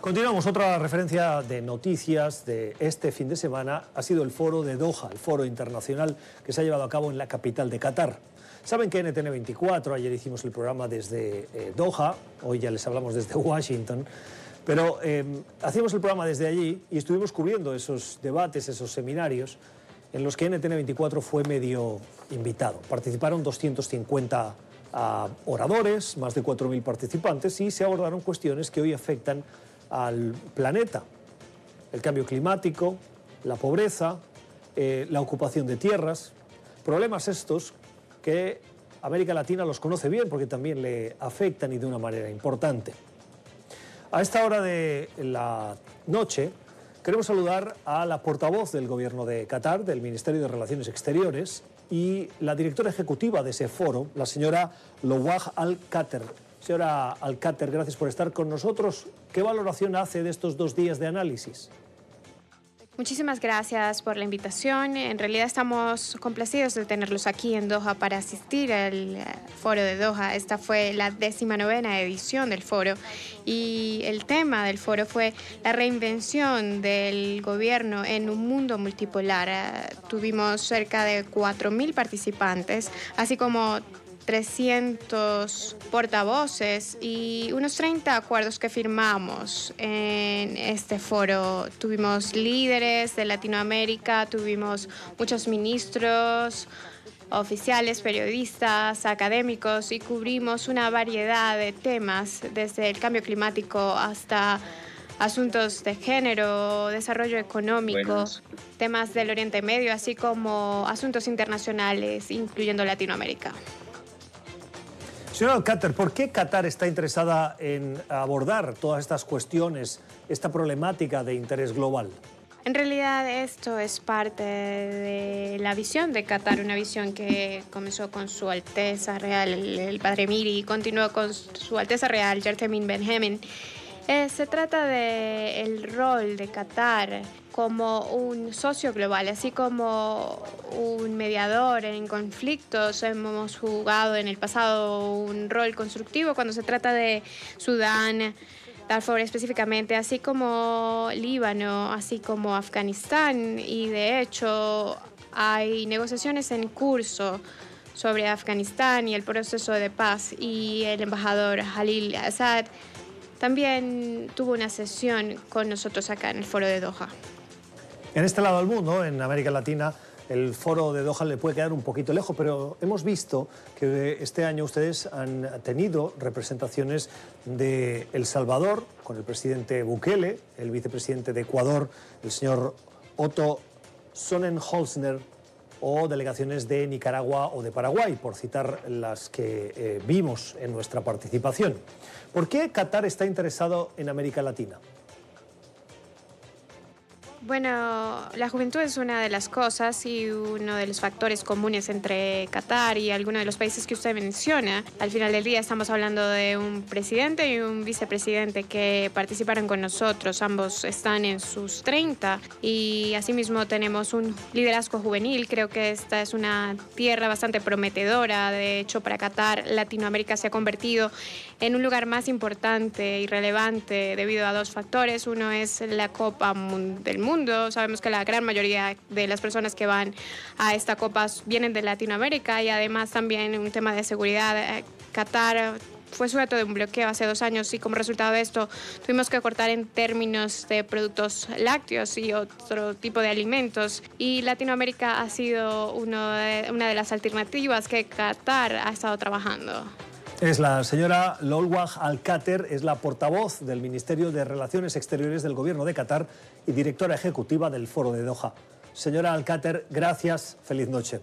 Continuamos, otra referencia de noticias de este fin de semana ha sido el foro de Doha, el foro internacional que se ha llevado a cabo en la capital de Qatar. Saben que NTN 24, ayer hicimos el programa desde eh, Doha, hoy ya les hablamos desde Washington, pero eh, hacíamos el programa desde allí y estuvimos cubriendo esos debates, esos seminarios en los que NTN 24 fue medio invitado. Participaron 250 ah, oradores, más de 4.000 participantes y se abordaron cuestiones que hoy afectan al planeta. El cambio climático, la pobreza, eh, la ocupación de tierras, problemas estos que América Latina los conoce bien porque también le afectan y de una manera importante. A esta hora de la noche queremos saludar a la portavoz del Gobierno de Qatar, del Ministerio de Relaciones Exteriores, y la directora ejecutiva de ese foro, la señora Lowaj Al-Qatar. Señora Alcáter, gracias por estar con nosotros. ¿Qué valoración hace de estos dos días de análisis? Muchísimas gracias por la invitación. En realidad estamos complacidos de tenerlos aquí en Doha para asistir al eh, foro de Doha. Esta fue la décima novena edición del foro y el tema del foro fue la reinvención del gobierno en un mundo multipolar. Eh, tuvimos cerca de 4.000 participantes, así como 300 portavoces y unos 30 acuerdos que firmamos en este foro. Tuvimos líderes de Latinoamérica, tuvimos muchos ministros, oficiales, periodistas, académicos y cubrimos una variedad de temas, desde el cambio climático hasta asuntos de género, desarrollo económico, temas del Oriente Medio, así como asuntos internacionales, incluyendo Latinoamérica. Señor Alcáter, ¿por qué Qatar está interesada en abordar todas estas cuestiones, esta problemática de interés global? En realidad esto es parte de la visión de Qatar, una visión que comenzó con su Alteza Real, el, Padre Miri, y continuó con su Alteza Real, Yertemin Benjamin. Eh, se trata del rol de Qatar como un socio global, así como un mediador en conflictos. Hemos jugado en el pasado un rol constructivo cuando se trata de Sudán, Darfur específicamente, así como Líbano, así como Afganistán. Y de hecho hay negociaciones en curso sobre Afganistán y el proceso de paz y el embajador Halil Assad también tuvo una sesión con nosotros acá en el foro de Doha. En este lado del mundo, en América Latina, el foro de Doha le puede quedar un poquito lejos, pero hemos visto que este año ustedes han tenido representaciones de El Salvador, con el presidente Bukele, el vicepresidente de Ecuador, el señor Otto Sonnenholzner, o delegaciones de Nicaragua o de Paraguay, por citar las que eh, vimos en nuestra participación. ¿Por qué Qatar está interesado en América Latina? Bueno, la juventud es una de las cosas y uno de los factores comunes entre Qatar y algunos de los países que usted menciona. Al final del día estamos hablando de un presidente y un vicepresidente que participaron con nosotros. Ambos están en sus 30 y asimismo tenemos un liderazgo juvenil. Creo que esta es una tierra bastante prometedora. De hecho, para Qatar, Latinoamérica se ha convertido en un lugar más importante y relevante debido a dos factores. Uno es la Copa del Mundo. Sabemos que la gran mayoría de las personas que van a esta copa vienen de Latinoamérica y además también un tema de seguridad. Eh, Qatar fue sujeto de un bloqueo hace dos años y como resultado de esto tuvimos que cortar en términos de productos lácteos y otro tipo de alimentos. Y Latinoamérica ha sido uno una de las alternativas que Qatar ha estado trabajando. Es la señora Lolwag Alcáter, es la portavoz del Ministerio de Relaciones Exteriores del Gobierno de Qatar y directora ejecutiva del Foro de Doha. Señora Alcáter, gracias, feliz noche.